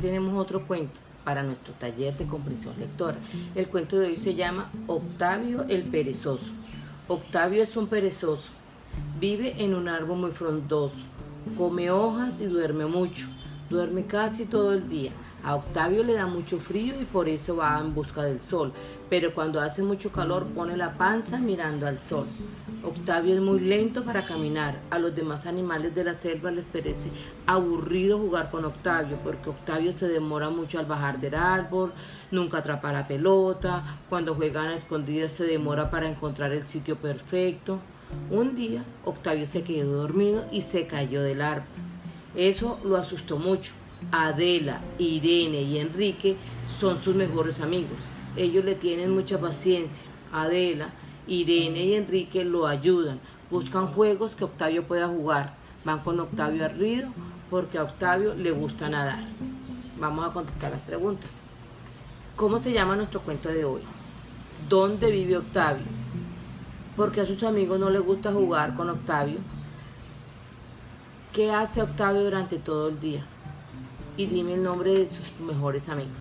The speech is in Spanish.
tenemos otro cuento para nuestro taller de comprensión lectora. El cuento de hoy se llama Octavio el perezoso. Octavio es un perezoso. Vive en un árbol muy frondoso. Come hojas y duerme mucho. Duerme casi todo el día. A Octavio le da mucho frío y por eso va en busca del sol, pero cuando hace mucho calor pone la panza mirando al sol. Octavio es muy lento para caminar. A los demás animales de la selva les parece aburrido jugar con Octavio porque Octavio se demora mucho al bajar del árbol, nunca atrapa la pelota, cuando juegan a escondidas se demora para encontrar el sitio perfecto. Un día Octavio se quedó dormido y se cayó del árbol. Eso lo asustó mucho Adela, Irene y Enrique son sus mejores amigos. Ellos le tienen mucha paciencia. Adela, Irene y Enrique lo ayudan. Buscan juegos que Octavio pueda jugar. Van con Octavio al río porque a Octavio le gusta nadar. Vamos a contestar las preguntas. ¿Cómo se llama nuestro cuento de hoy? ¿Dónde vive Octavio? Porque a sus amigos no les gusta jugar con Octavio. ¿Qué hace Octavio durante todo el día? y dime el nombre de sus mejores amigos.